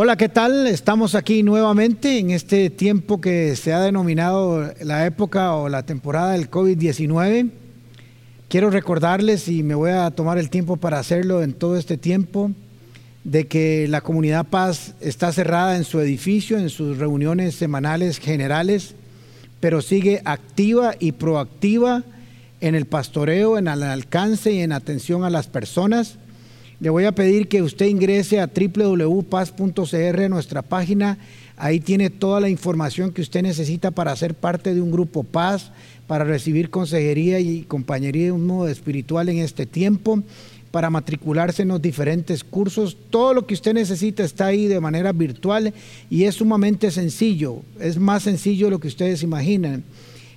Hola, ¿qué tal? Estamos aquí nuevamente en este tiempo que se ha denominado la época o la temporada del COVID-19. Quiero recordarles, y me voy a tomar el tiempo para hacerlo en todo este tiempo, de que la comunidad Paz está cerrada en su edificio, en sus reuniones semanales generales, pero sigue activa y proactiva en el pastoreo, en el alcance y en atención a las personas le voy a pedir que usted ingrese a www.paz.cr, nuestra página. Ahí tiene toda la información que usted necesita para ser parte de un grupo Paz, para recibir consejería y compañerismo espiritual en este tiempo, para matricularse en los diferentes cursos. Todo lo que usted necesita está ahí de manera virtual y es sumamente sencillo. Es más sencillo de lo que ustedes imaginan.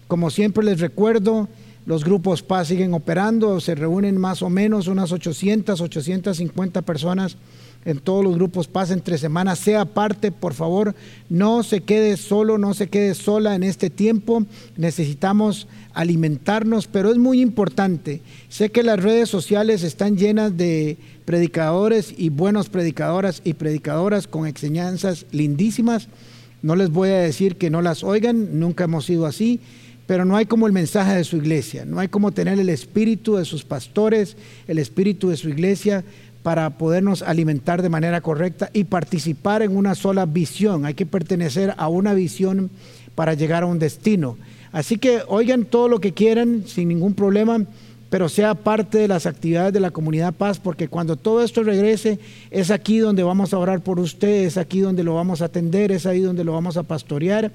Como siempre les recuerdo, los grupos Paz siguen operando, se reúnen más o menos unas 800, 850 personas en todos los grupos Paz entre semanas. Sea parte, por favor, no se quede solo, no se quede sola en este tiempo. Necesitamos alimentarnos, pero es muy importante. Sé que las redes sociales están llenas de predicadores y buenos predicadoras y predicadoras con enseñanzas lindísimas. No les voy a decir que no las oigan, nunca hemos sido así pero no hay como el mensaje de su iglesia, no hay como tener el espíritu de sus pastores, el espíritu de su iglesia para podernos alimentar de manera correcta y participar en una sola visión. Hay que pertenecer a una visión para llegar a un destino. Así que oigan todo lo que quieran sin ningún problema, pero sea parte de las actividades de la comunidad paz, porque cuando todo esto regrese, es aquí donde vamos a orar por usted, es aquí donde lo vamos a atender, es ahí donde lo vamos a pastorear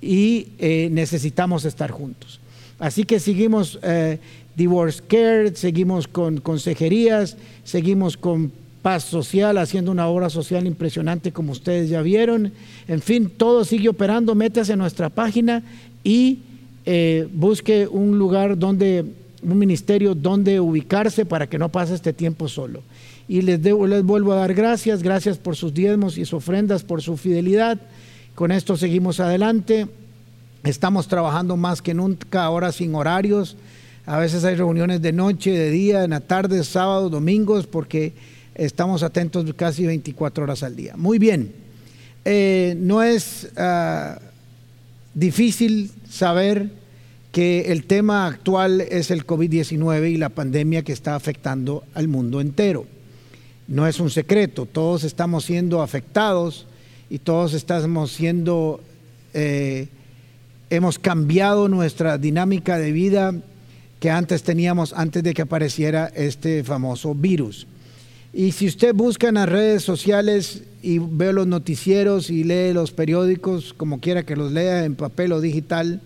y eh, necesitamos estar juntos. Así que seguimos eh, Divorce Care, seguimos con consejerías, seguimos con paz social, haciendo una obra social impresionante como ustedes ya vieron. En fin, todo sigue operando. Métase a nuestra página y eh, busque un lugar donde, un ministerio donde ubicarse para que no pase este tiempo solo. Y les, les vuelvo a dar gracias, gracias por sus diezmos y sus ofrendas, por su fidelidad. Con esto seguimos adelante. Estamos trabajando más que nunca ahora sin horarios. A veces hay reuniones de noche, de día, en la tarde, sábados, domingos, porque estamos atentos casi 24 horas al día. Muy bien. Eh, no es ah, difícil saber que el tema actual es el COVID-19 y la pandemia que está afectando al mundo entero. No es un secreto, todos estamos siendo afectados y todos estamos siendo, eh, hemos cambiado nuestra dinámica de vida que antes teníamos antes de que apareciera este famoso virus. Y si usted busca en las redes sociales y ve los noticieros y lee los periódicos, como quiera que los lea en papel o digital,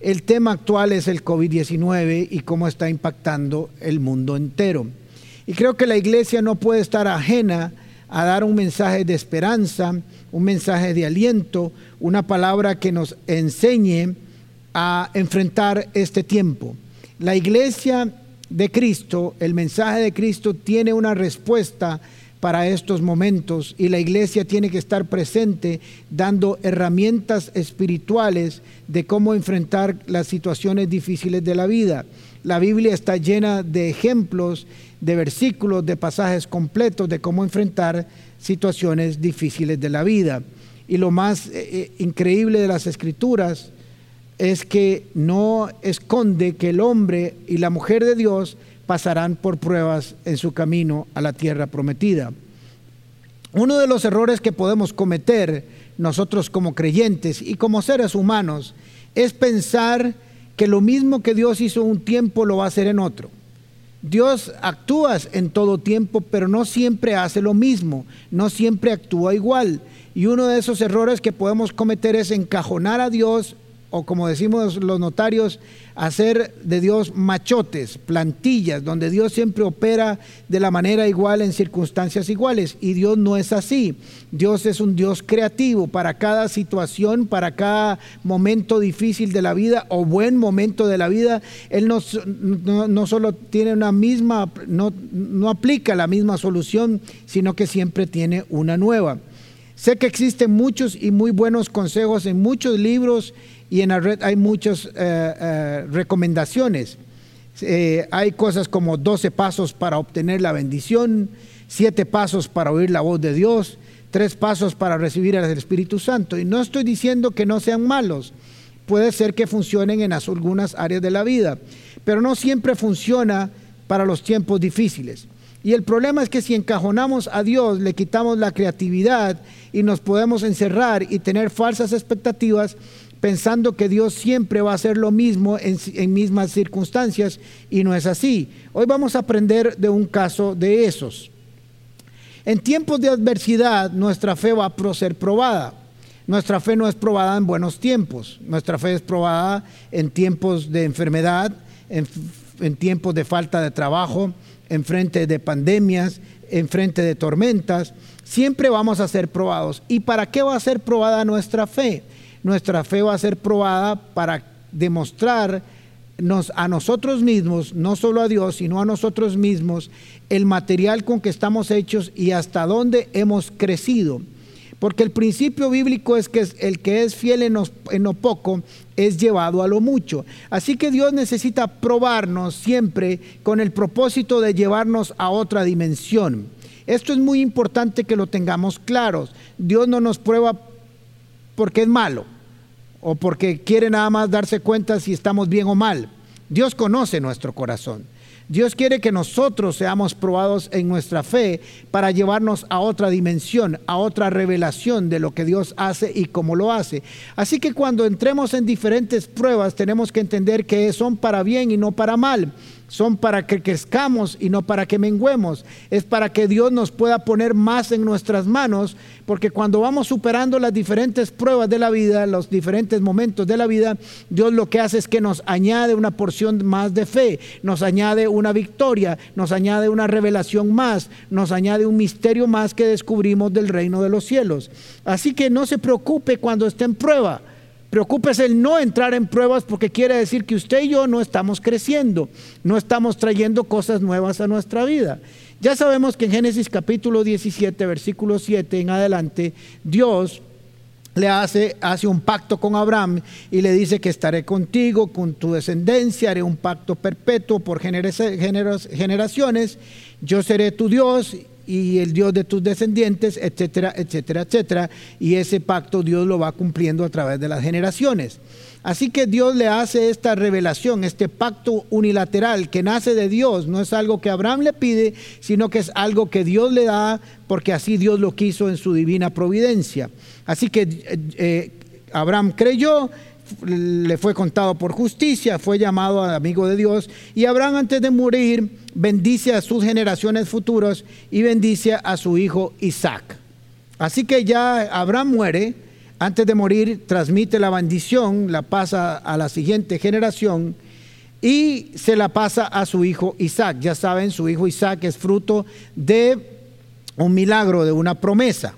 el tema actual es el COVID-19 y cómo está impactando el mundo entero. Y creo que la iglesia no puede estar ajena a dar un mensaje de esperanza, un mensaje de aliento, una palabra que nos enseñe a enfrentar este tiempo. La iglesia de Cristo, el mensaje de Cristo tiene una respuesta para estos momentos y la iglesia tiene que estar presente dando herramientas espirituales de cómo enfrentar las situaciones difíciles de la vida. La Biblia está llena de ejemplos de versículos, de pasajes completos de cómo enfrentar situaciones difíciles de la vida. Y lo más eh, eh, increíble de las escrituras es que no esconde que el hombre y la mujer de Dios pasarán por pruebas en su camino a la tierra prometida. Uno de los errores que podemos cometer nosotros como creyentes y como seres humanos es pensar que lo mismo que Dios hizo un tiempo lo va a hacer en otro. Dios actúa en todo tiempo, pero no siempre hace lo mismo, no siempre actúa igual. Y uno de esos errores que podemos cometer es encajonar a Dios o como decimos los notarios, hacer de Dios machotes, plantillas, donde Dios siempre opera de la manera igual en circunstancias iguales. Y Dios no es así. Dios es un Dios creativo para cada situación, para cada momento difícil de la vida o buen momento de la vida. Él no, no, solo tiene una misma, no, no aplica la misma solución, sino que siempre tiene una nueva. Sé que existen muchos y muy buenos consejos en muchos libros y en la red hay muchas eh, eh, recomendaciones. Eh, hay cosas como 12 pasos para obtener la bendición, 7 pasos para oír la voz de Dios, 3 pasos para recibir al Espíritu Santo. Y no estoy diciendo que no sean malos, puede ser que funcionen en algunas áreas de la vida, pero no siempre funciona para los tiempos difíciles. Y el problema es que si encajonamos a Dios, le quitamos la creatividad y nos podemos encerrar y tener falsas expectativas pensando que Dios siempre va a hacer lo mismo en, mismas circunstancias y no es así. Hoy vamos a aprender de un caso de esos. En tiempos de adversidad, nuestra fe va a ser probada. Nuestra fe no es probada en buenos tiempos. Nuestra fe es probada en tiempos de enfermedad, en, en tiempos de falta de trabajo, en frente de pandemias, en frente de tormentas, siempre vamos a ser probados. ¿Y para qué va a ser probada nuestra fe? Nuestra fe va a ser probada para demostrarnos a nosotros mismos, no solo a Dios, sino a nosotros mismos, el material con que estamos hechos y hasta dónde hemos crecido. Porque el principio bíblico es que el que es fiel en lo, poco es llevado a lo mucho. Así que Dios necesita probarnos siempre con el propósito de llevarnos a otra dimensión. Esto es muy importante que lo tengamos claros. Dios no nos prueba porque es malo o porque quiere nada más darse cuenta si estamos bien o mal. Dios conoce nuestro corazón. Dios quiere que nosotros seamos probados en nuestra fe para llevarnos a otra dimensión, a otra revelación de lo que Dios hace y cómo lo hace. Así que cuando entremos en diferentes pruebas tenemos que entender que son para bien y no para mal son para que crezcamos y no para que menguemos. Es para que Dios nos pueda poner más en nuestras manos, porque cuando vamos superando las diferentes pruebas de la vida, los diferentes momentos de la vida, Dios lo que hace es que nos añade una porción más de fe, nos añade una victoria, nos añade una revelación más, nos añade un misterio más que descubrimos del reino de los cielos. Así que no se preocupe cuando esté en prueba. Preocúpese el no entrar en pruebas porque quiere decir que usted y yo no estamos creciendo, no estamos trayendo cosas nuevas a nuestra vida. Ya sabemos que en Génesis capítulo 17, versículo 7 en adelante, Dios le hace, hace un pacto con Abraham y le dice que estaré contigo, con tu descendencia, haré un pacto perpetuo por generaciones, yo seré tu Dios y el Dios de tus descendientes, etcétera, etcétera, etcétera. Y ese pacto Dios lo va cumpliendo a través de las generaciones. Así que Dios le hace esta revelación, este pacto unilateral que nace de Dios. No es algo que Abraham le pide, sino que es algo que Dios le da porque así Dios lo quiso en su divina providencia. Así que eh, eh, Abraham creyó, le fue contado por justicia, fue llamado amigo de Dios y Abraham antes de morir bendice a sus generaciones futuras y bendice a su hijo Isaac. Así que ya Abraham muere, antes de morir transmite la bendición, la pasa a la siguiente generación y se la pasa a su hijo Isaac. Ya saben, su hijo Isaac es fruto de un milagro, de una promesa.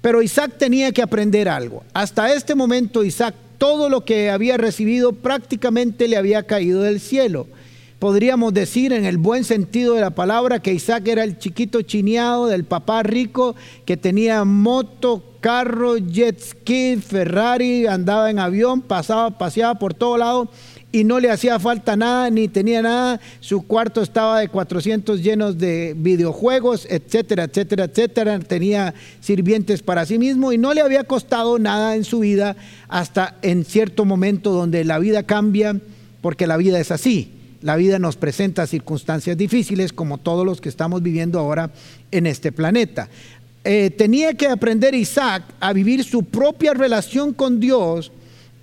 Pero Isaac tenía que aprender algo. Hasta este momento Isaac todo lo que había recibido prácticamente le había caído del cielo. Podríamos decir en el buen sentido de la palabra que Isaac era el chiquito chineado del papá rico que tenía moto, carro, jet ski, Ferrari, andaba en avión, pasaba, paseaba por todo lado y no le hacía falta nada, ni tenía nada. Su cuarto estaba de 400 llenos de videojuegos, etcétera, etcétera, etcétera. Tenía sirvientes para sí mismo y no le había costado nada en su vida hasta en cierto momento donde la vida cambia, porque la vida es así. La vida nos presenta circunstancias difíciles como todos los que estamos viviendo ahora en este planeta. Eh, tenía que aprender Isaac a vivir su propia relación con Dios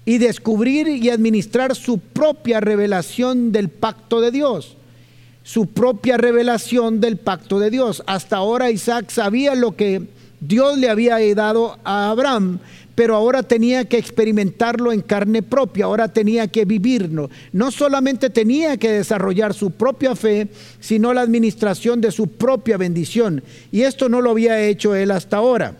y descubrir y administrar su propia revelación del pacto de Dios. Su propia revelación del pacto de Dios. Hasta ahora Isaac sabía lo que Dios le había dado a Abraham, pero ahora tenía que experimentarlo en carne propia, ahora tenía que vivirlo. No solamente tenía que desarrollar su propia fe, sino la administración de su propia bendición. Y esto no lo había hecho él hasta ahora.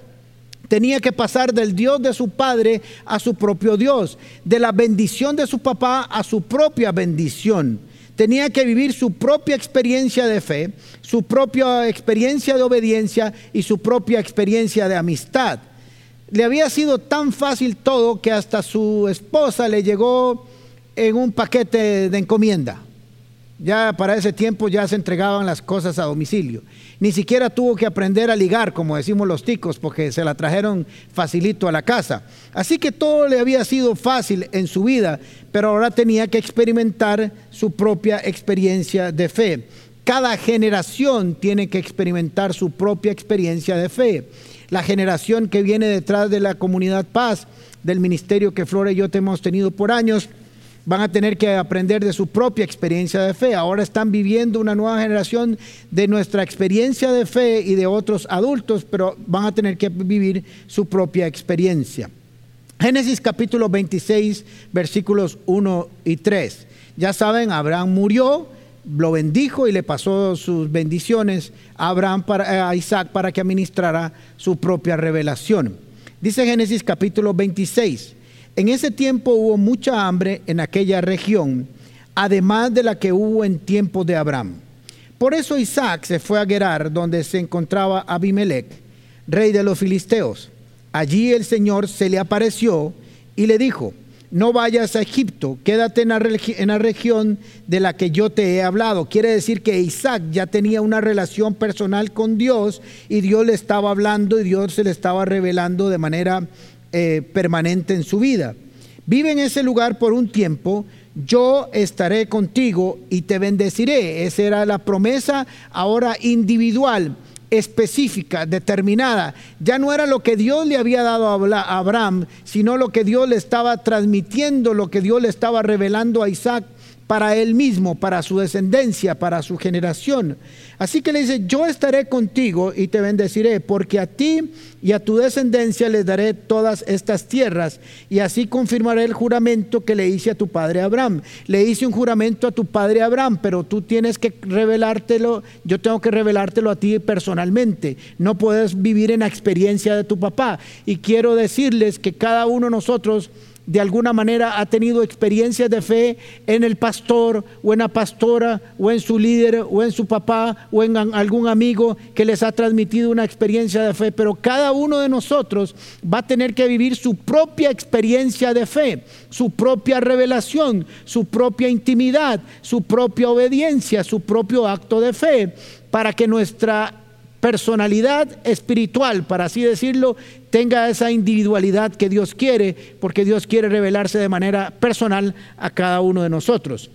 Tenía que pasar del Dios de su padre a su propio Dios, de la bendición de su papá a su propia bendición tenía que vivir su propia experiencia de fe, su propia experiencia de obediencia y su propia experiencia de amistad. Le había sido tan fácil todo que hasta su esposa le llegó en un paquete de encomienda. Ya para ese tiempo ya se entregaban las cosas a domicilio. Ni siquiera tuvo que aprender a ligar, como decimos los ticos, porque se la trajeron facilito a la casa. Así que todo le había sido fácil en su vida, pero ahora tenía que experimentar su propia experiencia de fe. Cada generación tiene que experimentar su propia experiencia de fe. La generación que viene detrás de la comunidad paz, del ministerio que Flora y yo te hemos tenido por años, van a tener que aprender de su propia experiencia de fe. Ahora están viviendo una nueva generación de nuestra experiencia de fe y de otros adultos, pero van a tener que vivir su propia experiencia. Génesis capítulo 26, versículos 1 y 3. Ya saben, Abraham murió, lo bendijo y le pasó sus bendiciones a, Abraham para, a Isaac para que administrara su propia revelación. Dice Génesis capítulo 26. En ese tiempo hubo mucha hambre en aquella región, además de la que hubo en tiempo de Abraham. Por eso Isaac se fue a Gerar, donde se encontraba Abimelech, rey de los filisteos. Allí el Señor se le apareció y le dijo, no vayas a Egipto, quédate en la, en la, región de la que yo te he hablado. Quiere decir que Isaac ya tenía una relación personal con Dios y Dios le estaba hablando y Dios se le estaba revelando de manera eh, permanente en su vida. Vive en ese lugar por un tiempo, yo estaré contigo y te bendeciré. Esa era la promesa ahora individual, específica, determinada. Ya no era lo que Dios le había dado a Abraham, sino lo que Dios le estaba transmitiendo, lo que Dios le estaba revelando a Isaac para él mismo, para su descendencia, para su generación. Así que le dice, yo estaré contigo y te bendeciré, porque a ti y a tu descendencia les daré todas estas tierras, y así confirmaré el juramento que le hice a tu padre Abraham. Le hice un juramento a tu padre Abraham, pero tú tienes que revelártelo, yo tengo que revelártelo a ti personalmente. No puedes vivir en la experiencia de tu papá. Y quiero decirles que cada uno de nosotros de alguna manera ha tenido experiencias de fe en el pastor o en la pastora o en su líder o en su papá o en algún amigo que les ha transmitido una experiencia de fe, pero cada uno de nosotros va a tener que vivir su propia experiencia de fe, su propia revelación, su propia intimidad, su propia obediencia, su propio acto de fe, para que nuestra personalidad espiritual, para así decirlo, tenga esa individualidad que Dios quiere, porque Dios quiere revelarse de manera personal a cada uno de nosotros.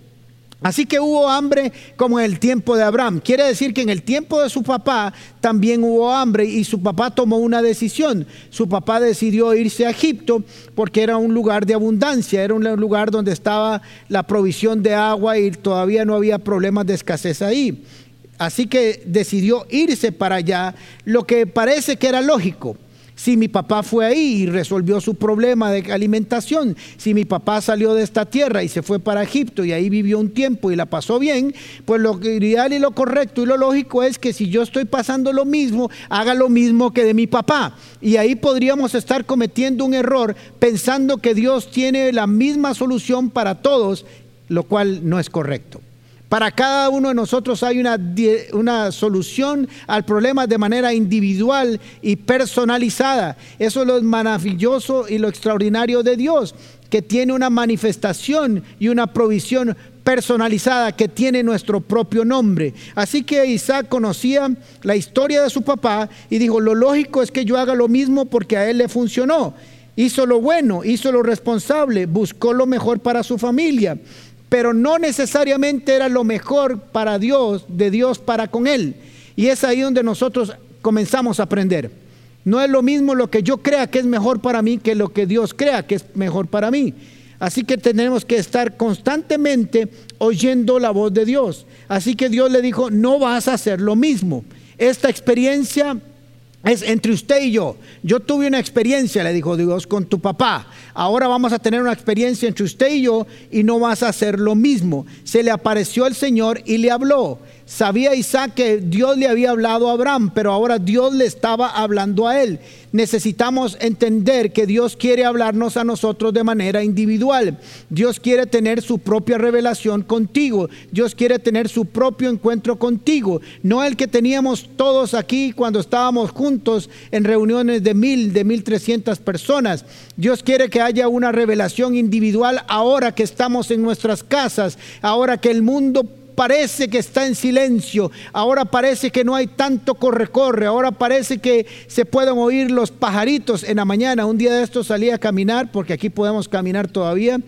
Así que hubo hambre como en el tiempo de Abraham. Quiere decir que en el tiempo de su papá también hubo hambre y su papá tomó una decisión. Su papá decidió irse a Egipto porque era un lugar de abundancia, era un lugar donde estaba la provisión de agua y todavía no había problemas de escasez ahí. Así que decidió irse para allá, lo que parece que era lógico. Si mi papá fue ahí y resolvió su problema de alimentación, si mi papá salió de esta tierra y se fue para Egipto y ahí vivió un tiempo y la pasó bien, pues lo ideal y lo correcto y lo lógico es que si yo estoy pasando lo mismo, haga lo mismo que de mi papá. Y ahí podríamos estar cometiendo un error pensando que Dios tiene la misma solución para todos, lo cual no es correcto. Para cada uno de nosotros hay una, una, solución al problema de manera individual y personalizada. Eso es lo maravilloso y lo extraordinario de Dios, que tiene una manifestación y una provisión personalizada que tiene nuestro propio nombre. Así que Isaac conocía la historia de su papá y dijo, lo lógico es que yo haga lo mismo porque a él le funcionó. Hizo lo bueno, hizo lo responsable, buscó lo mejor para su familia pero no necesariamente era lo mejor para Dios, de Dios para con Él. Y es ahí donde nosotros comenzamos a aprender. No es lo mismo lo que yo crea que es mejor para mí que lo que Dios crea que es mejor para mí. Así que tenemos que estar constantemente oyendo la voz de Dios. Así que Dios le dijo, no vas a hacer lo mismo. Esta experiencia es entre usted y yo. Yo tuve una experiencia, le dijo Dios, con tu papá. Ahora vamos a tener una experiencia entre usted y yo y no vas a hacer lo mismo. Se le apareció el Señor y le habló. Sabía Isaac que Dios le había hablado a Abraham, pero ahora Dios le estaba hablando a él. Necesitamos entender que Dios quiere hablarnos a nosotros de manera individual. Dios quiere tener su propia revelación contigo. Dios quiere tener su propio encuentro contigo. No el que teníamos todos aquí cuando estábamos juntos en reuniones de mil, de mil trescientas personas. Dios quiere que haya una revelación individual ahora que estamos en nuestras casas, ahora que el mundo parece que está en silencio, ahora parece que no hay tanto corre-corre, ahora parece que se pueden oír los pajaritos en la mañana. Un día de esto salí a caminar, porque aquí podemos caminar todavía,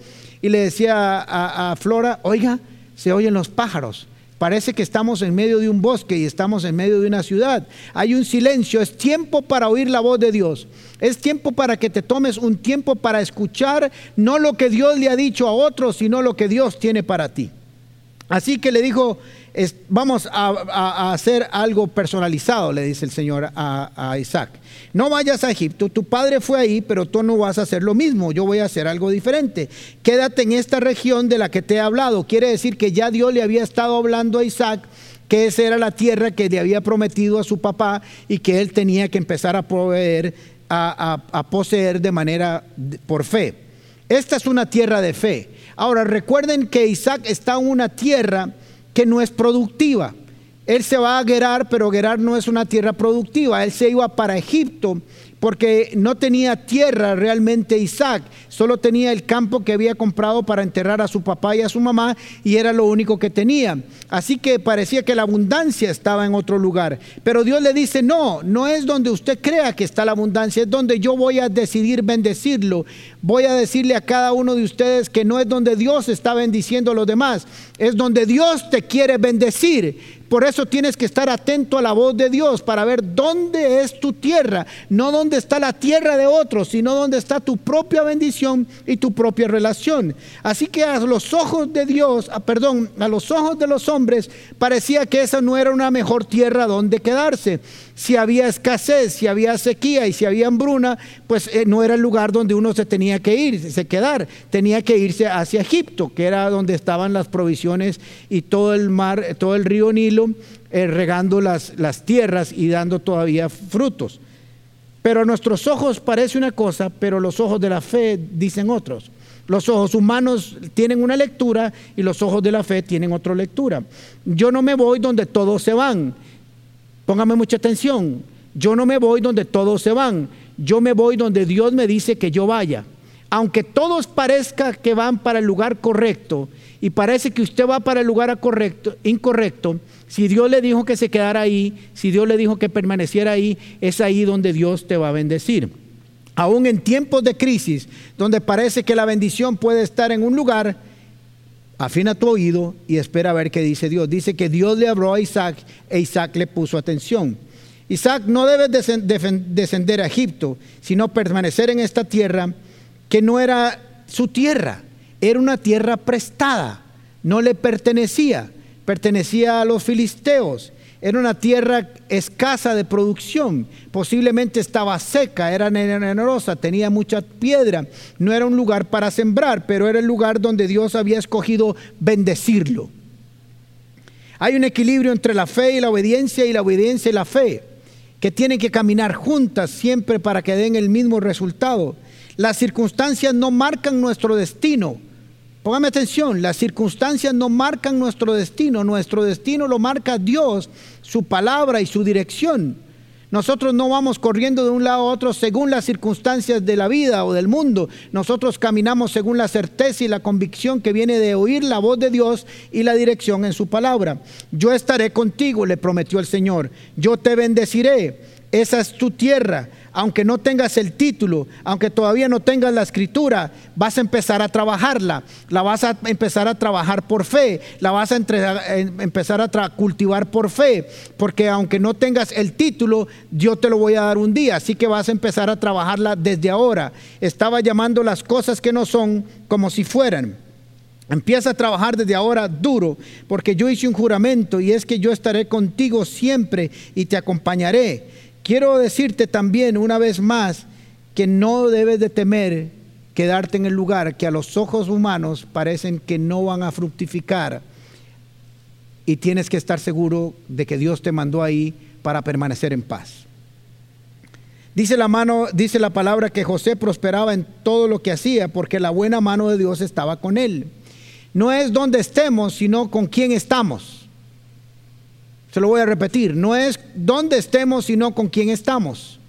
y le decía a, a Flora, oiga, se oyen los pájaros. Parece que estamos en medio de un bosque y estamos en medio de una ciudad. Hay un silencio, es tiempo para oír la voz de Dios. Es tiempo para que te tomes un tiempo para escuchar no lo que Dios le ha dicho a otros, sino lo que Dios tiene para ti. Así que le dijo, vamos a, hacer algo personalizado, le dice el Señor a, Isaac. No vayas a Egipto, tu padre fue ahí, pero tú no vas a hacer lo mismo, yo voy a hacer algo diferente. Quédate en esta región de la que te he hablado. Quiere decir que ya Dios le había estado hablando a Isaac que esa era la tierra que le había prometido a su papá y que él tenía que empezar a proveer, a, a poseer de manera por fe. Esta es una tierra de fe. Ahora recuerden que Isaac está en una tierra que no es productiva. Él se va a Gerar, pero Gerar no es una tierra productiva. Él se iba para Egipto porque no tenía tierra realmente Isaac, solo tenía el campo que había comprado para enterrar a su papá y a su mamá y era lo único que tenía. Así que parecía que la abundancia estaba en otro lugar. Pero Dios le dice, no, no es donde usted crea que está la abundancia, es donde yo voy a decidir bendecirlo. Voy a decirle a cada uno de ustedes que no es donde Dios está bendiciendo a los demás, es donde Dios te quiere bendecir. Por eso tienes que estar atento a la voz de Dios para ver dónde es tu tierra, no dónde está la tierra de otros, sino dónde está tu propia bendición y tu propia relación. Así que a los ojos de Dios, ah, perdón, a los ojos de los hombres parecía que esa no era una mejor tierra donde quedarse. Si había escasez, si había sequía y si había hambruna, pues eh, no era el lugar donde uno se tenía que ir, se quedar, tenía que irse hacia Egipto, que era donde estaban las provisiones y todo el mar, todo el río Nilo, eh, regando las, las tierras y dando todavía frutos. Pero a nuestros ojos parece una cosa, pero los ojos de la fe dicen otros. Los ojos humanos tienen una lectura y los ojos de la fe tienen otra lectura. Yo no me voy donde todos se van. Póngame mucha atención. Yo no me voy donde todos se van. Yo me voy donde Dios me dice que yo vaya. Aunque todos parezca que van para el lugar correcto y parece que usted va para el lugar correcto, incorrecto, si Dios le dijo que se quedara ahí, si Dios le dijo que permaneciera ahí, es ahí donde Dios te va a bendecir. Aún en tiempos de crisis, donde parece que la bendición puede estar en un lugar, afina tu oído y espera a ver qué dice Dios. Dice que Dios le habló a Isaac e Isaac le puso atención. Isaac no debe descender a Egipto, sino permanecer en esta tierra que no era su tierra, era una tierra prestada, no le pertenecía, pertenecía a los filisteos. Era una tierra escasa de producción, posiblemente estaba seca, era nenerosa, tenía mucha piedra, no era un lugar para sembrar, pero era el lugar donde Dios había escogido bendecirlo. Hay un equilibrio entre la fe y la obediencia y la obediencia y la fe, que tienen que caminar juntas siempre para que den el mismo resultado. Las circunstancias no marcan nuestro destino, Póngame atención, las circunstancias no marcan nuestro destino, nuestro destino lo marca Dios, su palabra y su dirección. Nosotros no vamos corriendo de un lado a otro según las circunstancias de la vida o del mundo. Nosotros caminamos según la certeza y la convicción que viene de oír la voz de Dios y la dirección en su palabra. Yo estaré contigo, le prometió el Señor. Yo te bendeciré. Esa es tu tierra aunque no tengas el título, aunque todavía no tengas la escritura, vas a empezar a trabajarla, la vas a empezar a trabajar por fe, la vas a empezar a cultivar por fe, porque aunque no tengas el título, yo te lo voy a dar un día, así que vas a empezar a trabajarla desde ahora. Estaba llamando las cosas que no son como si fueran. Empieza a trabajar desde ahora duro, porque yo hice un juramento y es que yo estaré contigo siempre y te acompañaré quiero decirte también una vez más que no debes de temer quedarte en el lugar que a los ojos humanos parecen que no van a fructificar y tienes que estar seguro de que Dios te mandó ahí para permanecer en paz. Dice la mano, dice la palabra que José prosperaba en todo lo que hacía porque la buena mano de Dios estaba con él. No es donde estemos, sino con quién estamos. Se lo voy a repetir, no es donde estemos, sino con quién estamos.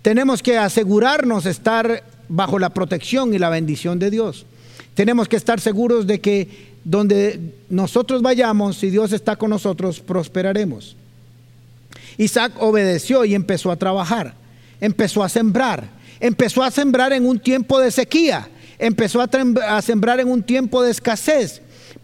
Tenemos que asegurarnos estar bajo la protección y la bendición de Dios. Tenemos que estar seguros de que donde nosotros vayamos, si Dios está con nosotros, prosperaremos. Isaac obedeció y empezó a trabajar empezó a sembrar. Empezó a sembrar en un tiempo de sequía. Empezó a, sembrar en un tiempo de escasez.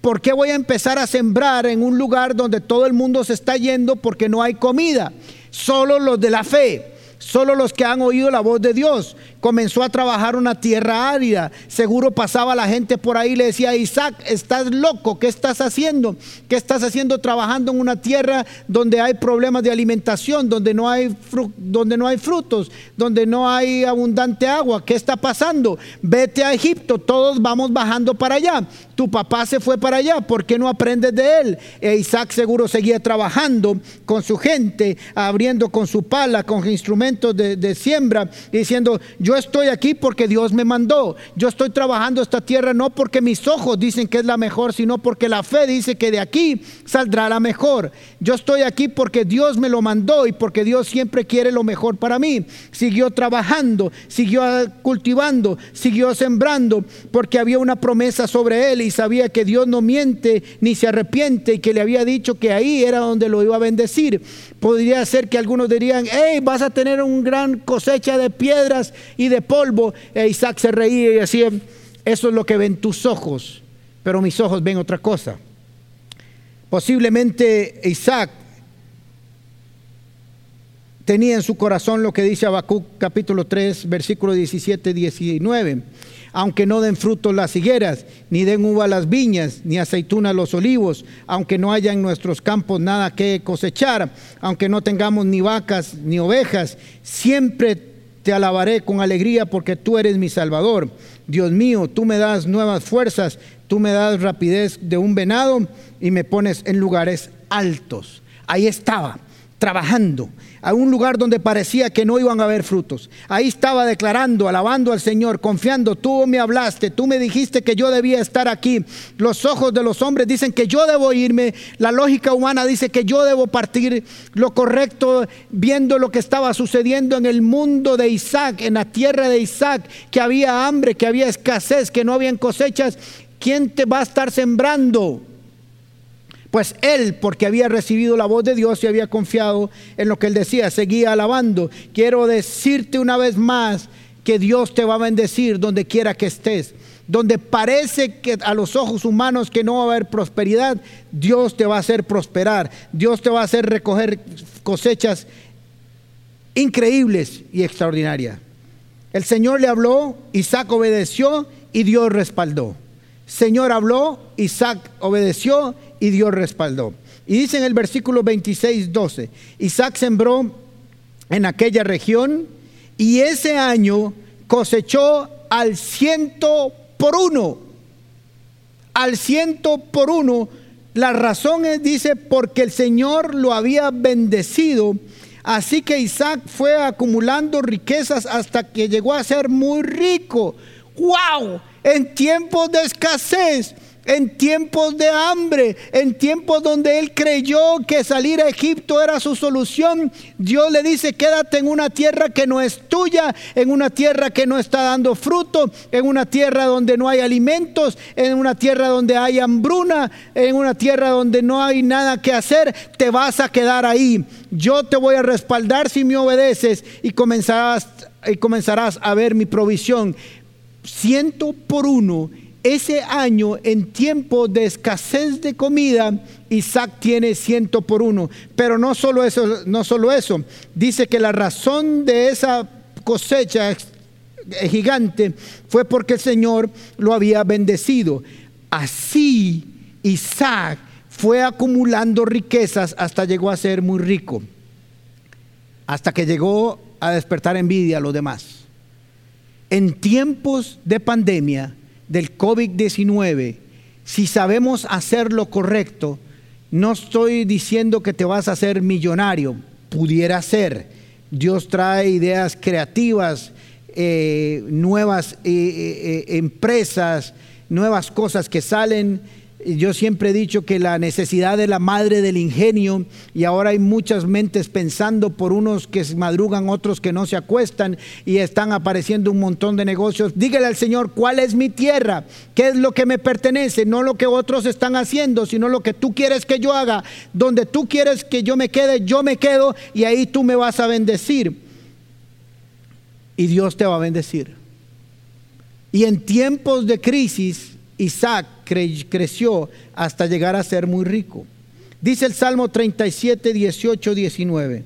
¿Por qué voy a empezar a sembrar en un lugar donde todo el mundo se está yendo porque no hay comida? Solo los de la fe. Solo los que han oído la voz de Dios. Comenzó a trabajar una tierra árida. Seguro pasaba la gente por ahí y le decía, Isaac, estás loco, ¿qué estás haciendo? ¿Qué estás haciendo trabajando en una tierra donde hay problemas de alimentación, donde no hay, donde no hay frutos, donde no hay abundante agua? ¿Qué está pasando? Vete a Egipto, todos vamos bajando para allá. Tu papá se fue para allá, ¿por qué no aprendes de él? E Isaac seguro seguía trabajando con su gente, abriendo con su pala, con instrumentos de, siembra, diciendo, yo estoy aquí porque Dios me mandó, yo estoy trabajando esta tierra no porque mis ojos dicen que es la mejor, sino porque la fe dice que de aquí saldrá la mejor. Yo estoy aquí porque Dios me lo mandó y porque Dios siempre quiere lo mejor para mí. Siguió trabajando, siguió cultivando, siguió sembrando, porque había una promesa sobre él y sabía que Dios no miente ni se arrepiente y que le había dicho que ahí era donde lo iba a bendecir. Podría ser que algunos dirían, hey, vas a tener un gran cosecha de piedras y de polvo. E Isaac se reía y decía, eso es lo que ven tus ojos, pero mis ojos ven otra cosa. Posiblemente Isaac tenía en su corazón lo que dice Habacuc capítulo 3, versículo 17, 19 aunque no den frutos las higueras, ni den uva las viñas, ni aceituna los olivos, aunque no haya en nuestros campos nada que cosechar, aunque no tengamos ni vacas ni ovejas, siempre te alabaré con alegría porque tú eres mi Salvador. Dios mío, tú me das nuevas fuerzas, tú me das rapidez de un venado y me pones en lugares altos. Ahí estaba, trabajando, a un lugar donde parecía que no iban a haber frutos. Ahí estaba declarando, alabando al Señor, confiando, tú me hablaste, tú me dijiste que yo debía estar aquí. Los ojos de los hombres dicen que yo debo irme, la lógica humana dice que yo debo partir. Lo correcto, viendo lo que estaba sucediendo en el mundo de Isaac, en la tierra de Isaac, que había hambre, que había escasez, que no habían cosechas, ¿quién te va a estar sembrando? Pues él, porque había recibido la voz de Dios y había confiado en lo que él decía, seguía alabando. Quiero decirte una vez más que Dios te va a bendecir donde quiera que estés. Donde parece que a los ojos humanos que no va a haber prosperidad, Dios te va a hacer prosperar. Dios te va a hacer recoger cosechas increíbles y extraordinarias. El Señor le habló, Isaac obedeció y Dios respaldó. Señor habló, Isaac obedeció y Dios respaldó. Y dice en el versículo 26, 12, Isaac sembró en aquella región y ese año cosechó al ciento por uno. Al ciento por uno. La razón es, dice, porque el Señor lo había bendecido. Así que Isaac fue acumulando riquezas hasta que llegó a ser muy rico. ¡Wow! En tiempos de escasez en tiempos de hambre, en tiempos donde él creyó que salir a Egipto era su solución, Dios le dice, quédate en una tierra que no es tuya, en una tierra que no está dando fruto, en una tierra donde no hay alimentos, en una tierra donde hay hambruna, en una tierra donde no hay nada que hacer, te vas a quedar ahí. Yo te voy a respaldar si me obedeces y comenzarás, y comenzarás a ver mi provisión. Ciento por uno ese año, en tiempo de escasez de comida, Isaac tiene ciento por uno. Pero no solo eso, no solo eso. Dice que la razón de esa cosecha gigante fue porque el Señor lo había bendecido. Así Isaac fue acumulando riquezas hasta llegó a ser muy rico. hasta que llegó a despertar envidia a los demás. En tiempos de pandemia del COVID-19, si sabemos hacer lo correcto, no estoy diciendo que te vas a hacer millonario, pudiera ser. Dios trae ideas creativas, eh, nuevas eh, eh, empresas, nuevas cosas que salen yo siempre he dicho que la necesidad es la madre del ingenio y ahora hay muchas mentes pensando por unos que madrugan, otros que no se acuestan y están apareciendo un montón de negocios. Dígale al Señor, ¿cuál es mi tierra? ¿Qué es lo que me pertenece? No lo que otros están haciendo, sino lo que tú quieres que yo haga. Donde tú quieres que yo me quede, yo me quedo y ahí tú me vas a bendecir. Y Dios te va a bendecir. Y en tiempos de crisis, Isaac creció hasta llegar a ser muy rico. Dice el Salmo 37, 18, 19.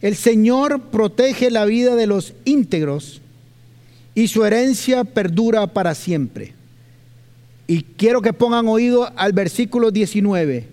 El Señor protege la vida de los íntegros y su herencia perdura para siempre. Y quiero que pongan oído al versículo 19.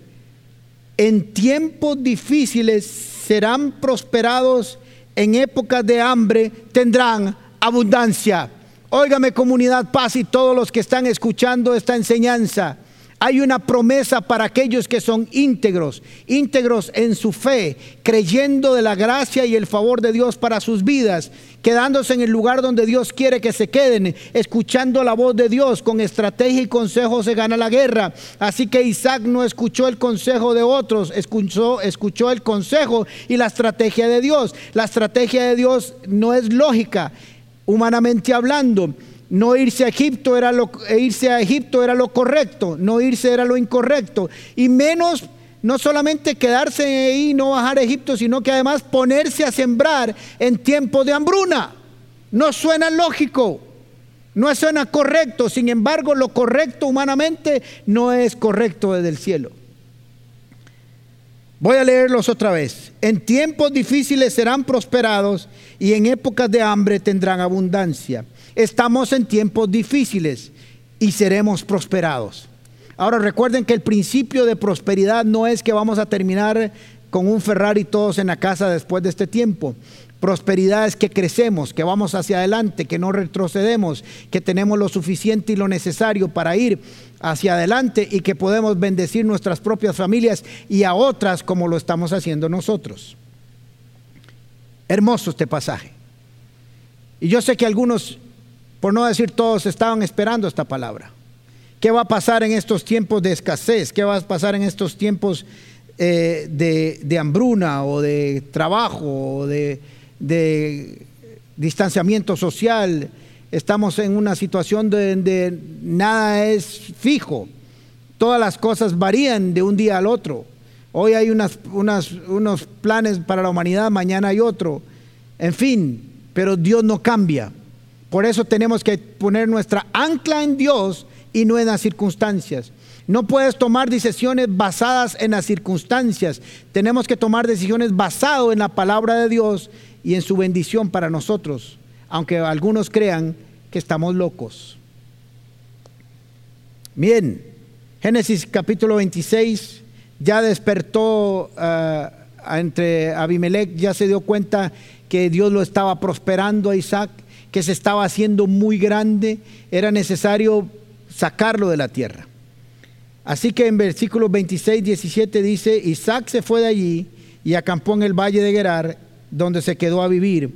En tiempos difíciles serán prosperados, en épocas de hambre tendrán abundancia. Óigame comunidad paz y todos los que están escuchando esta enseñanza. Hay una promesa para aquellos que son íntegros, íntegros en su fe, creyendo de la gracia y el favor de Dios para sus vidas, quedándose en el lugar donde Dios quiere que se queden, escuchando la voz de Dios, con estrategia y consejo se gana la guerra. Así que Isaac no escuchó el consejo de otros, escuchó, escuchó el consejo y la estrategia de Dios. La estrategia de Dios no es lógica, humanamente hablando. No irse a Egipto era lo, e irse a Egipto era lo correcto, no irse era lo incorrecto. Y menos, no solamente quedarse ahí y no bajar a Egipto, sino que además ponerse a sembrar en tiempo de hambruna. No suena lógico, no suena correcto. Sin embargo, lo correcto humanamente no es correcto desde el cielo. Voy a leerlos otra vez. En tiempos difíciles serán prosperados y en épocas de hambre tendrán abundancia. Estamos en tiempos difíciles y seremos prosperados. Ahora recuerden que el principio de prosperidad no es que vamos a terminar con un Ferrari todos en la casa después de este tiempo. Prosperidad es que crecemos, que vamos hacia adelante, que no retrocedemos, que tenemos lo suficiente y lo necesario para ir hacia adelante y que podemos bendecir nuestras propias familias y a otras como lo estamos haciendo nosotros. Hermoso este pasaje. Y yo sé que algunos, por no decir todos, estaban esperando esta palabra. ¿Qué va a pasar en estos tiempos de escasez? ¿Qué va a pasar en estos tiempos eh, de hambruna o de trabajo o de de distanciamiento social, estamos en una situación donde nada es fijo, todas las cosas varían de un día al otro. Hoy hay unos planes para la humanidad, mañana hay otro. En fin, pero Dios no cambia. Por eso tenemos que poner nuestra ancla en Dios y no en las circunstancias. No puedes tomar decisiones basadas en las circunstancias. Tenemos que tomar decisiones basadas en la palabra de Dios y en su bendición para nosotros, aunque algunos crean que estamos locos. Bien, Génesis capítulo 26 ya despertó uh, entre Abimelech, ya se dio cuenta que Dios lo estaba prosperando a Isaac, que se estaba haciendo muy grande, era necesario sacarlo de la tierra. Así que en versículos 26, 17 dice, Isaac se fue de allí y acampó en el valle de Gerar donde se quedó a vivir.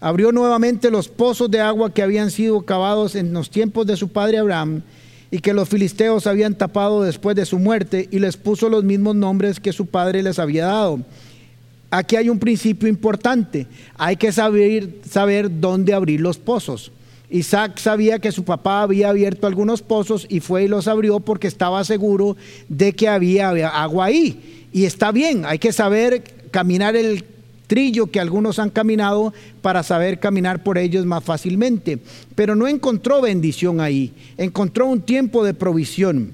Abrió nuevamente los pozos de agua que habían sido cavados en los tiempos de su padre Abraham y que los filisteos habían tapado después de su muerte y les puso los mismos nombres que su padre les había dado. Aquí hay un principio importante. Hay que saber, saber dónde abrir los pozos. Isaac sabía que su papá había abierto algunos pozos y fue y los abrió porque estaba seguro de que había agua ahí. Y está bien, hay que saber caminar el que algunos han caminado para saber caminar por ellos más fácilmente. Pero no encontró bendición ahí, encontró un tiempo de provisión.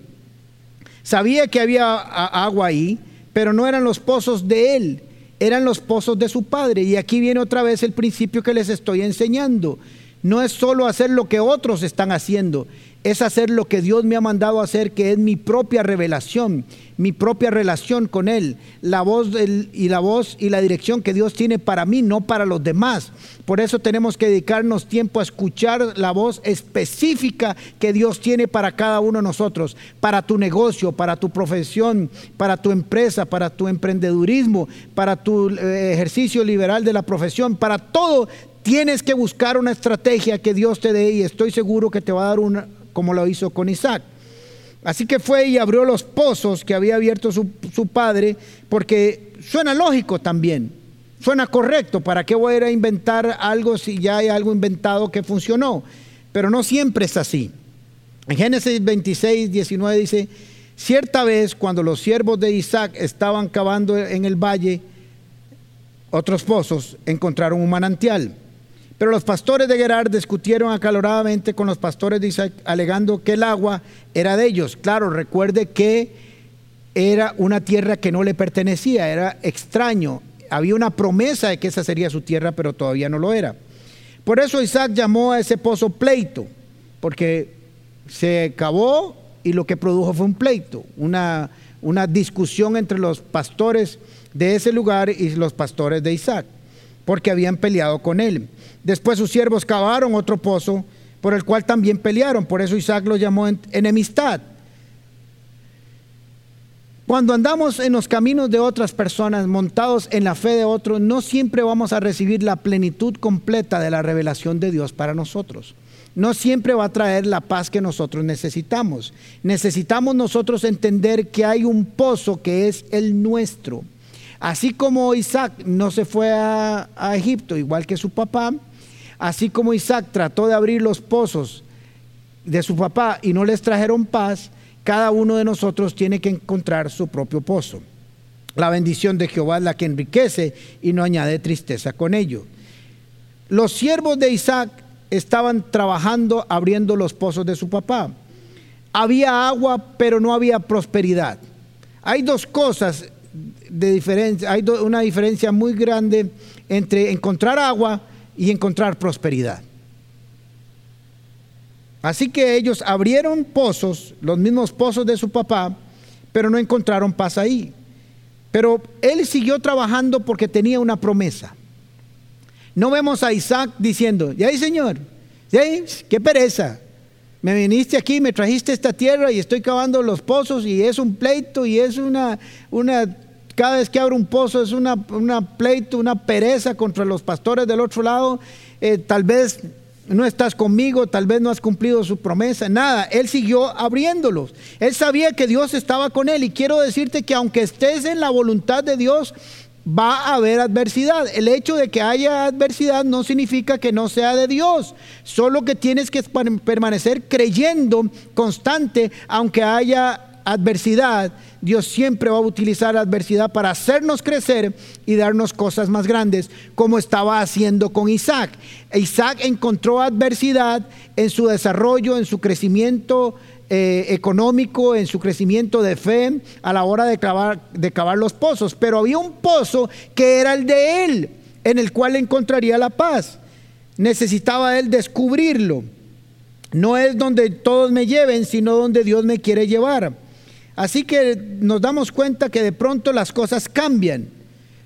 Sabía que había agua ahí, pero no eran los pozos de él, eran los pozos de su padre. Y aquí viene otra vez el principio que les estoy enseñando. No es solo hacer lo que otros están haciendo, es hacer lo que Dios me ha mandado hacer, que es mi propia revelación, mi propia relación con Él, la voz y la voz y la dirección que Dios tiene para mí, no para los demás. Por eso tenemos que dedicarnos tiempo a escuchar la voz específica que Dios tiene para cada uno de nosotros, para tu negocio, para tu profesión, para tu empresa, para tu emprendedurismo, para tu eh, ejercicio liberal de la profesión, para todo tienes que buscar una estrategia que Dios te dé y estoy seguro que te va a dar una, como lo hizo con Isaac. Así que fue y abrió los pozos que había abierto su, padre, porque suena lógico también, suena correcto. ¿Para qué voy a ir a inventar algo si ya hay algo inventado que funcionó? Pero no siempre es así. En Génesis 26, 19 dice, cierta vez cuando los siervos de Isaac estaban cavando en el valle otros pozos, encontraron un manantial pero los pastores de Gerar discutieron acaloradamente con los pastores de Isaac, alegando que el agua era de ellos. Claro, recuerde que era una tierra que no le pertenecía, era extraño. Había una promesa de que esa sería su tierra, pero todavía no lo era. Por eso Isaac llamó a ese pozo pleito, porque se cavó y lo que produjo fue un pleito, una, una discusión entre los pastores de ese lugar y los pastores de Isaac, porque habían peleado con él. Después sus siervos cavaron otro pozo por el cual también pelearon. Por eso Isaac lo llamó enemistad. Cuando andamos en los caminos de otras personas, montados en la fe de otros, no siempre vamos a recibir la plenitud completa de la revelación de Dios para nosotros. No siempre va a traer la paz que nosotros necesitamos. Necesitamos nosotros entender que hay un pozo que es el nuestro. Así como Isaac no se fue a, Egipto, igual que su papá, Así como Isaac trató de abrir los pozos de su papá y no les trajeron paz, cada uno de nosotros tiene que encontrar su propio pozo. La bendición de Jehová es la que enriquece y no añade tristeza con ello. Los siervos de Isaac estaban trabajando abriendo los pozos de su papá. Había agua, pero no había prosperidad. Hay dos cosas de diferencia, hay una diferencia muy grande entre encontrar agua y encontrar prosperidad. Así que ellos abrieron pozos, los mismos pozos de su papá, pero no encontraron paz ahí. Pero él siguió trabajando porque tenía una promesa. No vemos a Isaac diciendo, ya ahí señor, ya qué pereza. Me viniste aquí, me trajiste esta tierra y estoy cavando los pozos y es un pleito y es una, una cada vez que abro un pozo es una, pleito, una pereza contra los pastores del otro lado. Eh, tal vez no estás conmigo, tal vez no has cumplido su promesa, nada. Él siguió abriéndolos. Él sabía que Dios estaba con él y quiero decirte que aunque estés en la voluntad de Dios, va a haber adversidad. El hecho de que haya adversidad no significa que no sea de Dios, solo que tienes que permanecer creyendo constante aunque haya adversidad, Dios siempre va a utilizar la adversidad para hacernos crecer y darnos cosas más grandes, como estaba haciendo con Isaac. Isaac encontró adversidad en su desarrollo, en su crecimiento eh, económico, en su crecimiento de fe a la hora de cavar, de cavar los pozos, pero había un pozo que era el de él, en el cual encontraría la paz. Necesitaba él descubrirlo. No es donde todos me lleven, sino donde Dios me quiere llevar. Así que nos damos cuenta que de pronto las cosas cambian.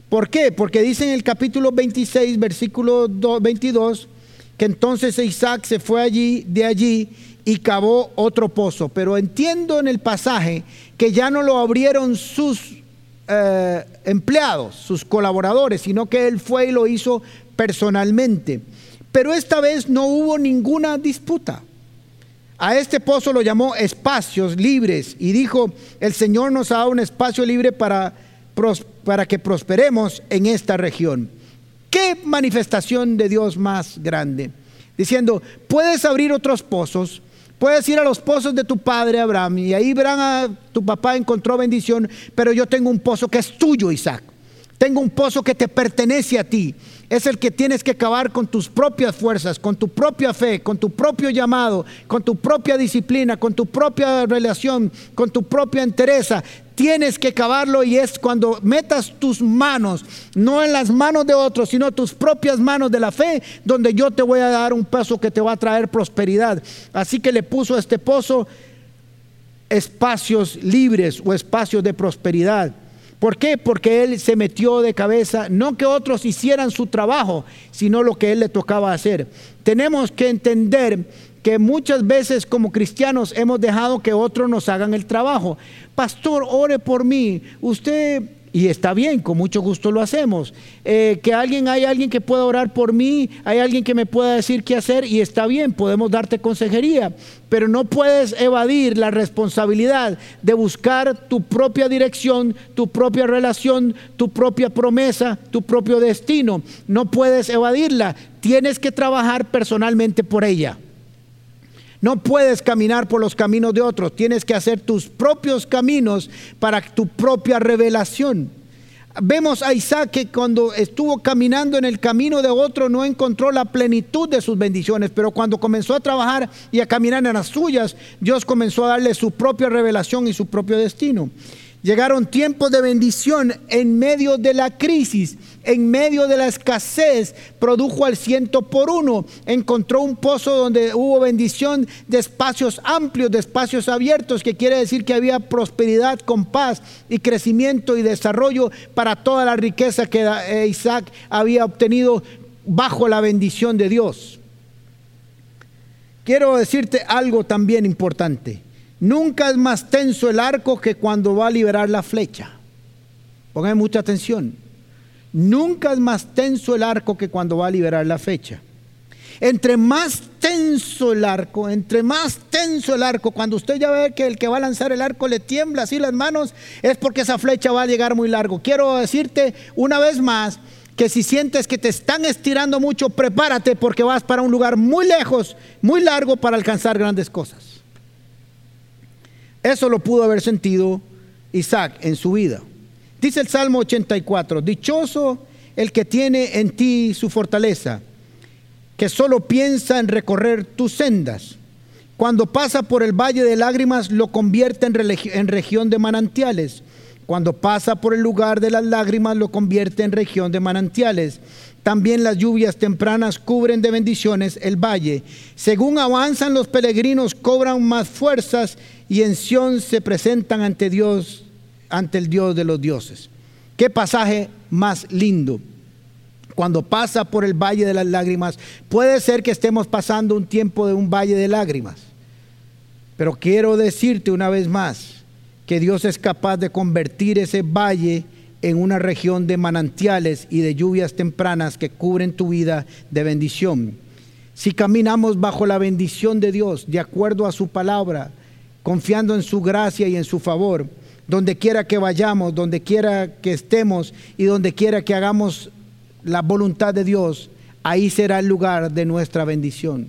¿Por qué? Porque dice en el capítulo 26, versículo 22, que entonces Isaac se fue allí, de allí, y cavó otro pozo. Pero entiendo en el pasaje que ya no lo abrieron sus eh, empleados, sus colaboradores, sino que él fue y lo hizo personalmente. Pero esta vez no hubo ninguna disputa. A este pozo lo llamó espacios libres y dijo, el Señor nos ha dado un espacio libre para, para que prosperemos en esta región. ¿Qué manifestación de Dios más grande? Diciendo, puedes abrir otros pozos, puedes ir a los pozos de tu padre Abraham y ahí Abraham, tu papá encontró bendición, pero yo tengo un pozo que es tuyo, Isaac. Tengo un pozo que te pertenece a ti. Es el que tienes que cavar con tus propias fuerzas, con tu propia fe, con tu propio llamado, con tu propia disciplina, con tu propia relación, con tu propia entereza. Tienes que cavarlo y es cuando metas tus manos, no en las manos de otros, sino tus propias manos de la fe, donde yo te voy a dar un paso que te va a traer prosperidad. Así que le puso a este pozo espacios libres o espacios de prosperidad. ¿Por qué? Porque él se metió de cabeza, no que otros hicieran su trabajo, sino lo que él le tocaba hacer. Tenemos que entender que muchas veces como cristianos hemos dejado que otros nos hagan el trabajo. Pastor, ore por mí. Usted y está bien, con mucho gusto lo hacemos. Eh, que alguien, hay alguien que pueda orar por mí, hay alguien que me pueda decir qué hacer y está bien, podemos darte consejería, pero no puedes evadir la responsabilidad de buscar tu propia dirección, tu propia relación, tu propia promesa, tu propio destino. No puedes evadirla, tienes que trabajar personalmente por ella. No puedes caminar por los caminos de otros, tienes que hacer tus propios caminos para tu propia revelación. Vemos a Isaac que cuando estuvo caminando en el camino de otro no encontró la plenitud de sus bendiciones, pero cuando comenzó a trabajar y a caminar en las suyas, Dios comenzó a darle su propia revelación y su propio destino. Llegaron tiempos de bendición en medio de la crisis, en medio de la escasez, produjo al ciento por uno. Encontró un pozo donde hubo bendición de espacios amplios, de espacios abiertos, que quiere decir que había prosperidad con paz y crecimiento y desarrollo para toda la riqueza que eh, Isaac había obtenido bajo la bendición de Dios. Quiero decirte algo también importante. Nunca es más tenso el arco que cuando va a liberar la flecha. Pongan mucha atención. Nunca es más tenso el arco que cuando va a liberar la flecha. Entre más tenso el arco, entre más tenso el arco, cuando usted ya ve que el que va a lanzar el arco le tiembla así las manos, es porque esa flecha va a llegar muy largo. Quiero decirte una vez más que si sientes que te están estirando mucho, prepárate porque vas para un lugar muy lejos, muy largo para alcanzar grandes cosas. Eso lo pudo haber sentido Isaac en su vida. Dice el Salmo 84, dichoso el que tiene en ti su fortaleza, que solo piensa en recorrer tus sendas. Cuando pasa por el valle de lágrimas, lo convierte en, en región de manantiales. Cuando pasa por el lugar de las lágrimas, lo convierte en región de manantiales. También las lluvias tempranas cubren de bendiciones el valle. Según avanzan los peregrinos, cobran más fuerzas y en Sión se presentan ante Dios, ante el Dios de los dioses. Qué pasaje más lindo. Cuando pasa por el valle de las lágrimas, puede ser que estemos pasando un tiempo de un valle de lágrimas. Pero quiero decirte una vez más que Dios es capaz de convertir ese valle en una región de manantiales y de lluvias tempranas que cubren tu vida de bendición. Si caminamos bajo la bendición de Dios, de acuerdo a su palabra, confiando en su gracia y en su favor, donde quiera que vayamos, donde quiera que estemos y donde quiera que hagamos la voluntad de Dios, ahí será el lugar de nuestra bendición.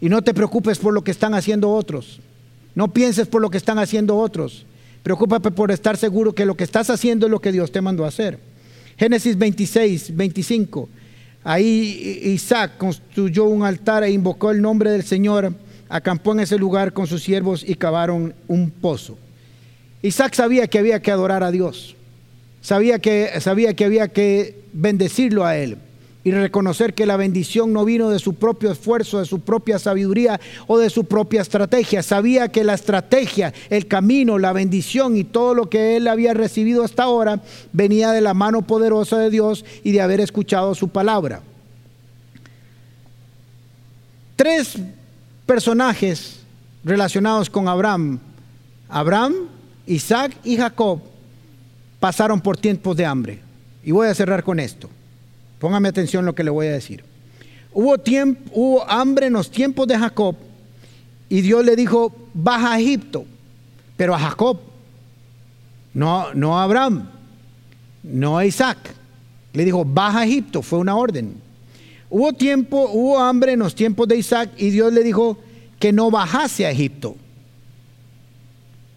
Y no te preocupes por lo que están haciendo otros. No pienses por lo que están haciendo otros. Preocúpate por estar seguro que lo que estás haciendo es lo que Dios te mandó a hacer. Génesis 26, 25. Ahí Isaac construyó un altar e invocó el nombre del Señor, acampó en ese lugar con sus siervos y cavaron un pozo. Isaac sabía que había que adorar a Dios, sabía que, sabía que había que bendecirlo a Él y reconocer que la bendición no vino de su propio esfuerzo, de su propia sabiduría o de su propia estrategia. Sabía que la estrategia, el camino, la bendición y todo lo que él había recibido hasta ahora venía de la mano poderosa de Dios y de haber escuchado su palabra. Tres personajes relacionados con Abraham, Abraham, Isaac y Jacob, pasaron por tiempos de hambre. Y voy a cerrar con esto. Póngame atención lo que le voy a decir. Hubo, tiempo, hubo hambre en los tiempos de Jacob y Dios le dijo, baja a Egipto, pero a Jacob, no, no a Abraham, no a Isaac. Le dijo, baja a Egipto, fue una orden. Hubo tiempo, hubo hambre en los tiempos de Isaac y Dios le dijo que no bajase a Egipto.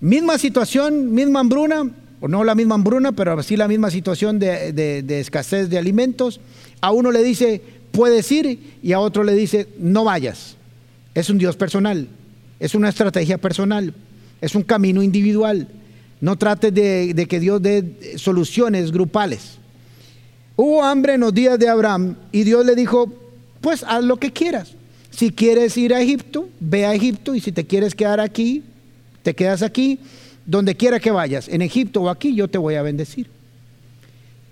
Misma situación, misma hambruna, o no la misma hambruna, pero sí la misma situación de, de escasez de alimentos. A uno le dice, puedes ir, y a otro le dice, no vayas. Es un Dios personal, es una estrategia personal, es un camino individual. No trates de, que Dios dé soluciones grupales. Hubo hambre en los días de Abraham y Dios le dijo, pues haz lo que quieras. Si quieres ir a Egipto, ve a Egipto y si te quieres quedar aquí, te quedas aquí. Donde quiera que vayas, en Egipto o aquí, yo te voy a bendecir.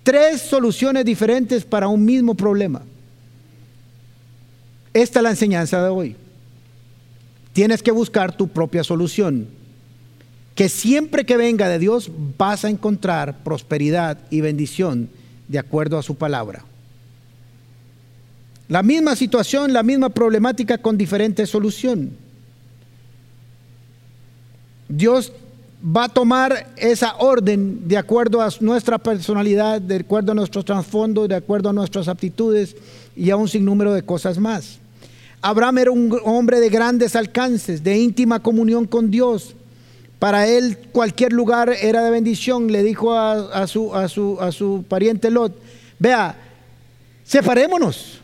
Tres soluciones diferentes para un mismo problema. Esta es la enseñanza de hoy. Tienes que buscar tu propia solución que siempre que venga de Dios vas a encontrar prosperidad y bendición de acuerdo a su palabra. La misma situación, la misma problemática con diferente solución. Dios va a tomar esa orden de acuerdo a nuestra personalidad, de acuerdo a nuestros trasfondos, de acuerdo a nuestras aptitudes y a un sinnúmero de cosas más. Abraham era un hombre de grandes alcances, de íntima comunión con Dios para él cualquier lugar era de bendición. Le dijo a, su, a, su, a su pariente Lot, vea, separémonos.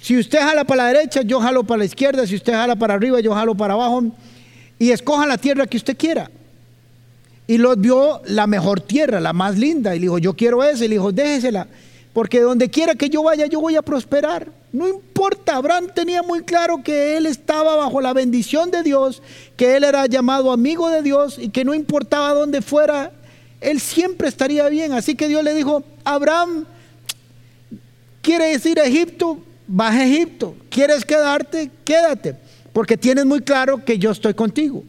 Si usted jala para la derecha, yo jalo para la izquierda. Si usted jala para arriba, yo jalo para abajo. Y escoja la tierra que usted quiera. Y Lot vio la mejor tierra, la más linda. Y le dijo, yo quiero esa. Y le dijo, déjesela. Porque donde quiera que yo vaya, yo voy a prosperar. No importa, Abraham tenía muy claro que él estaba bajo la bendición de Dios, que él era llamado amigo de Dios y que no importaba dónde fuera, él siempre estaría bien. Así que Dios le dijo, Abraham, ¿quieres ir a Egipto? Baja a Egipto. ¿Quieres quedarte? Quédate, porque tienes muy claro que yo estoy contigo.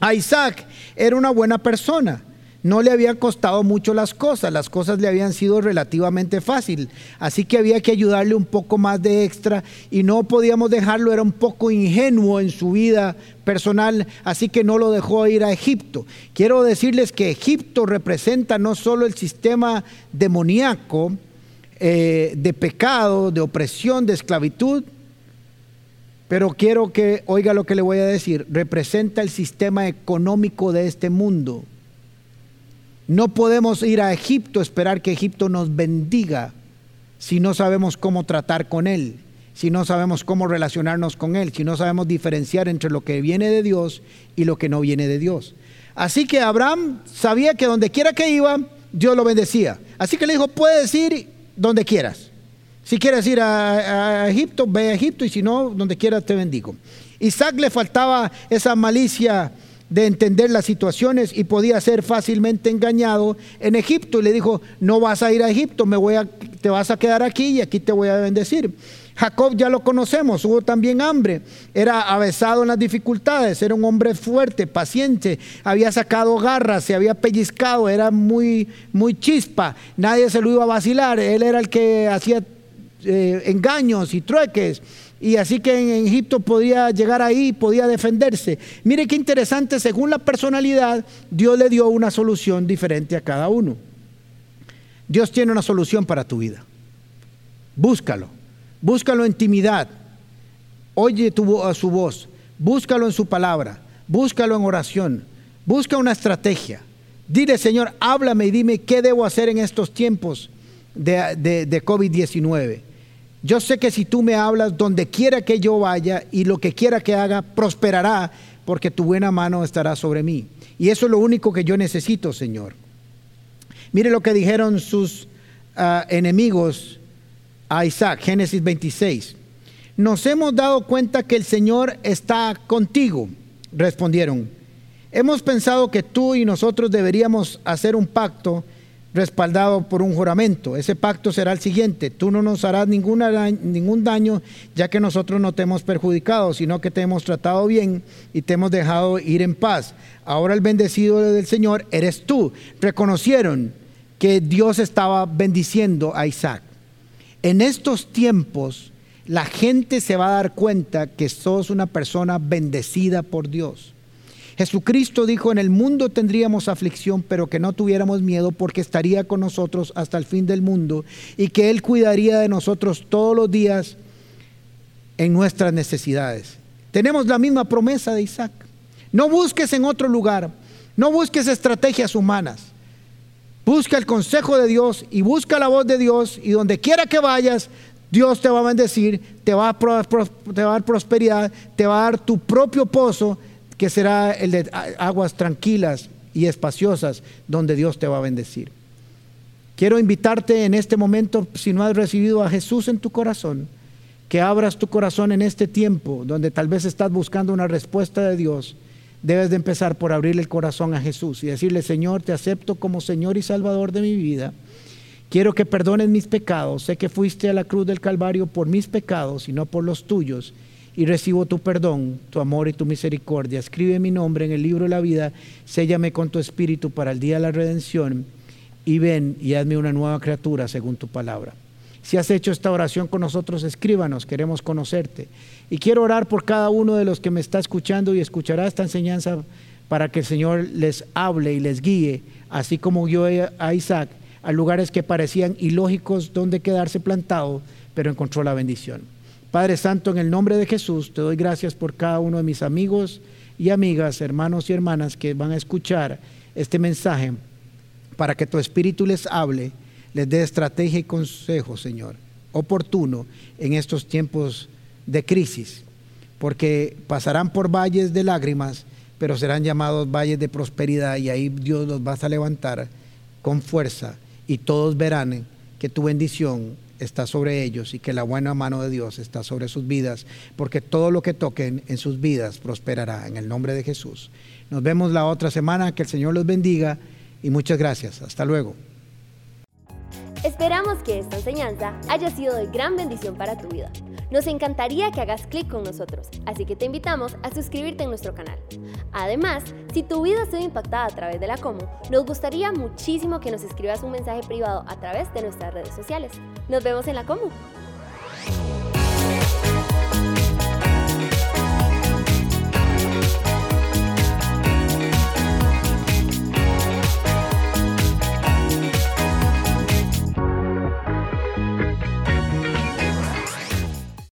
A Isaac era una buena persona no le habían costado mucho las cosas, las cosas le habían sido relativamente fácil, así que había que ayudarle un poco más de extra y no podíamos dejarlo, era un poco ingenuo en su vida personal, así que no lo dejó ir a Egipto. Quiero decirles que Egipto representa no solo el sistema demoníaco eh, de pecado, de opresión, de esclavitud, pero quiero que oiga lo que le voy a decir, representa el sistema económico de este mundo no podemos ir a Egipto, esperar que Egipto nos bendiga si no sabemos cómo tratar con Él, si no sabemos cómo relacionarnos con Él, si no sabemos diferenciar entre lo que viene de Dios y lo que no viene de Dios. Así que Abraham sabía que donde quiera que iba, Dios lo bendecía. Así que le dijo, puedes ir donde quieras. Si quieres ir a, Egipto, ve a Egipto y si no, donde quieras te bendigo. Isaac le faltaba esa malicia de entender las situaciones y podía ser fácilmente engañado en Egipto. Y le dijo, no vas a ir a Egipto, me voy a, te vas a quedar aquí y aquí te voy a bendecir. Jacob ya lo conocemos, hubo también hambre, era avesado en las dificultades, era un hombre fuerte, paciente, había sacado garras, se había pellizcado, era muy, muy chispa, nadie se lo iba a vacilar, él era el que hacía eh, engaños y trueques. Y así que en Egipto podía llegar ahí, podía defenderse. Mire qué interesante, según la personalidad, Dios le dio una solución diferente a cada uno. Dios tiene una solución para tu vida. Búscalo. Búscalo en intimidad. Oye tu, a su voz. Búscalo en su palabra. Búscalo en oración. Busca una estrategia. Dile, Señor, háblame y dime qué debo hacer en estos tiempos de, de, de COVID-19. Yo sé que si tú me hablas, donde quiera que yo vaya y lo que quiera que haga, prosperará, porque tu buena mano estará sobre mí. Y eso es lo único que yo necesito, Señor. Mire lo que dijeron sus ah, enemigos a Isaac, Génesis 26. Nos hemos dado cuenta que el Señor está contigo, respondieron. Hemos pensado que tú y nosotros deberíamos hacer un pacto respaldado por un juramento. Ese pacto será el siguiente, tú no nos harás ninguna, ningún daño ya que nosotros no te hemos perjudicado, sino que te hemos tratado bien y te hemos dejado ir en paz. Ahora el bendecido del Señor eres tú. Reconocieron que Dios estaba bendiciendo a Isaac. En estos tiempos la gente se va a dar cuenta que sos una persona bendecida por Dios. Jesucristo dijo, en el mundo tendríamos aflicción, pero que no tuviéramos miedo porque estaría con nosotros hasta el fin del mundo y que Él cuidaría de nosotros todos los días en nuestras necesidades. Tenemos la misma promesa de Isaac. No busques en otro lugar, No busques estrategias humanas. Busca el consejo de Dios y busca la voz de Dios y donde quiera que vayas, Dios te va a bendecir, te va a, dar prosperidad, te va a dar tu propio pozo que será el de aguas tranquilas y espaciosas donde Dios te va a bendecir. Quiero invitarte en este momento, si no has recibido a Jesús en tu corazón, que abras tu corazón en este tiempo donde tal vez estás buscando una respuesta de Dios. Debes de empezar por abrirle el corazón a Jesús y decirle, Señor, te acepto como Señor y Salvador de mi vida. Quiero que perdones mis pecados. Sé que fuiste a la cruz del Calvario por mis pecados y no por los tuyos. Y recibo tu perdón, tu amor y tu misericordia. Escribe mi nombre en el libro de la vida. Séllame con tu espíritu para el día de la redención y ven y hazme una nueva criatura según tu palabra. Si has hecho esta oración con nosotros, escríbanos, queremos conocerte. Y quiero orar por cada uno de los que me está escuchando y escuchará esta enseñanza para que el Señor les hable y les guíe, así como guió a Isaac a lugares que parecían ilógicos donde quedarse plantado, pero encontró la bendición. Padre Santo, en el nombre de Jesús, te doy gracias por cada uno de mis amigos y amigas, hermanos y hermanas que van a escuchar este mensaje para que tu Espíritu les hable, les dé estrategia y consejo, Señor, oportuno en estos tiempos de crisis, porque pasarán por valles de lágrimas, pero serán llamados valles de prosperidad y ahí Dios los va a levantar con fuerza y todos verán que tu bendición está sobre ellos y que la buena mano de Dios está sobre sus vidas, porque todo lo que toquen en sus vidas prosperará en el nombre de Jesús. Nos vemos la otra semana, que el Señor los bendiga y muchas gracias. Hasta luego. Esperamos que esta enseñanza haya sido de gran bendición para tu vida. Nos encantaría que hagas clic con nosotros, así que te invitamos a suscribirte en nuestro canal. Además, si tu vida ha sido impactada a través de la Como, nos gustaría muchísimo que nos escribas un mensaje privado a través de nuestras redes sociales. Nos vemos en la Comu.